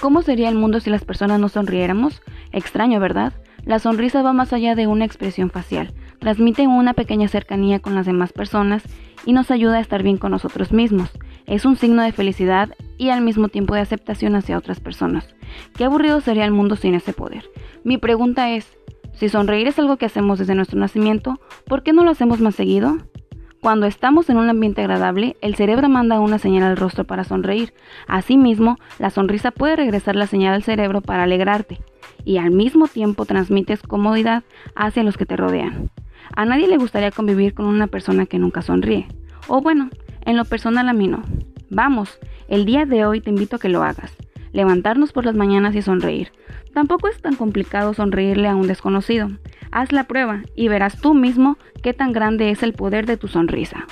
¿Cómo sería el mundo si las personas no sonriéramos? Extraño, ¿verdad? La sonrisa va más allá de una expresión facial, transmite una pequeña cercanía con las demás personas y nos ayuda a estar bien con nosotros mismos. Es un signo de felicidad y al mismo tiempo de aceptación hacia otras personas. Qué aburrido sería el mundo sin ese poder. Mi pregunta es, si sonreír es algo que hacemos desde nuestro nacimiento, ¿por qué no lo hacemos más seguido? Cuando estamos en un ambiente agradable, el cerebro manda una señal al rostro para sonreír. Asimismo, la sonrisa puede regresar la señal al cerebro para alegrarte y al mismo tiempo transmites comodidad hacia los que te rodean. A nadie le gustaría convivir con una persona que nunca sonríe. O bueno, en lo personal a mí no. Vamos, el día de hoy te invito a que lo hagas. Levantarnos por las mañanas y sonreír. Tampoco es tan complicado sonreírle a un desconocido. Haz la prueba y verás tú mismo qué tan grande es el poder de tu sonrisa.